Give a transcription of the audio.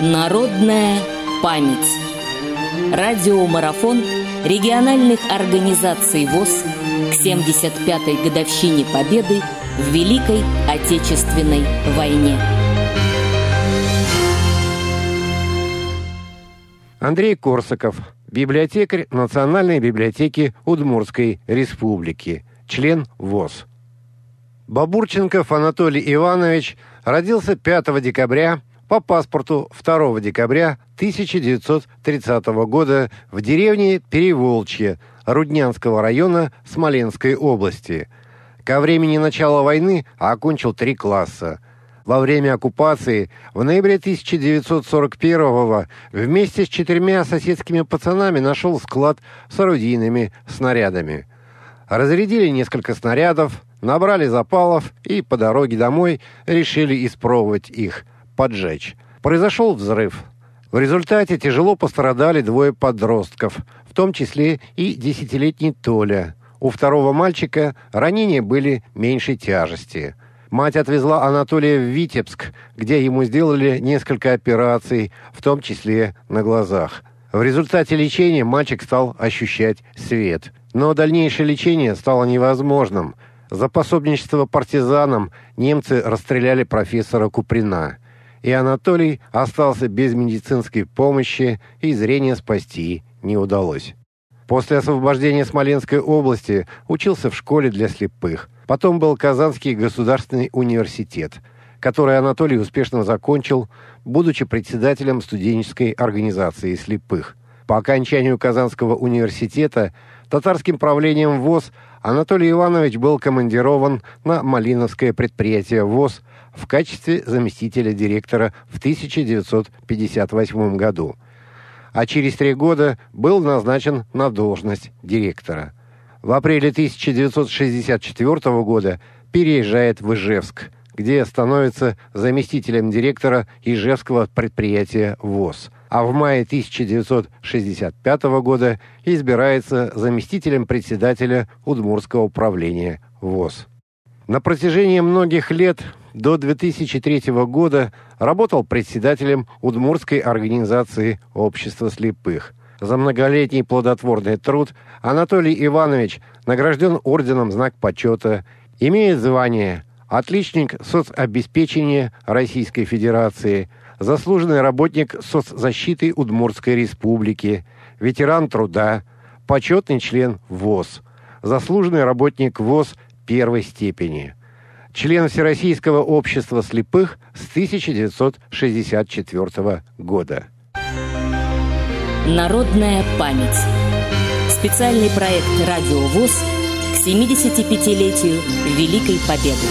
Народная память. Радиомарафон региональных организаций ВОЗ к 75-й годовщине Победы в Великой Отечественной войне. Андрей Корсаков, библиотекарь Национальной библиотеки Удмурской Республики, член ВОЗ. Бабурченков Анатолий Иванович родился 5 декабря по паспорту 2 декабря 1930 года в деревне Переволчье Руднянского района Смоленской области. Ко времени начала войны окончил три класса. Во время оккупации в ноябре 1941 вместе с четырьмя соседскими пацанами нашел склад с орудийными снарядами. Разрядили несколько снарядов, набрали запалов и по дороге домой решили испробовать их, поджечь. Произошел взрыв. В результате тяжело пострадали двое подростков, в том числе и десятилетний Толя. У второго мальчика ранения были меньшей тяжести. Мать отвезла Анатолия в Витебск, где ему сделали несколько операций, в том числе на глазах. В результате лечения мальчик стал ощущать свет. Но дальнейшее лечение стало невозможным – за пособничество партизанам немцы расстреляли профессора Куприна, и Анатолий остался без медицинской помощи, и зрение спасти не удалось. После освобождения Смоленской области учился в школе для слепых. Потом был Казанский государственный университет, который Анатолий успешно закончил, будучи председателем студенческой организации слепых. По окончанию Казанского университета татарским правлением ВОЗ Анатолий Иванович был командирован на Малиновское предприятие ВОЗ в качестве заместителя директора в 1958 году, а через три года был назначен на должность директора. В апреле 1964 года переезжает в Ижевск, где становится заместителем директора Ижевского предприятия ВОЗ – а в мае 1965 года избирается заместителем председателя Удмурского управления ВОЗ. На протяжении многих лет до 2003 года работал председателем Удмурской организации общества слепых. За многолетний плодотворный труд Анатолий Иванович награжден орденом «Знак почета», имеет звание «Отличник соцобеспечения Российской Федерации», заслуженный работник соцзащиты Удмуртской республики, ветеран труда, почетный член ВОЗ, заслуженный работник ВОЗ первой степени, член Всероссийского общества слепых с 1964 года. Народная память. Специальный проект «Радио ВОЗ» к 75-летию Великой Победы.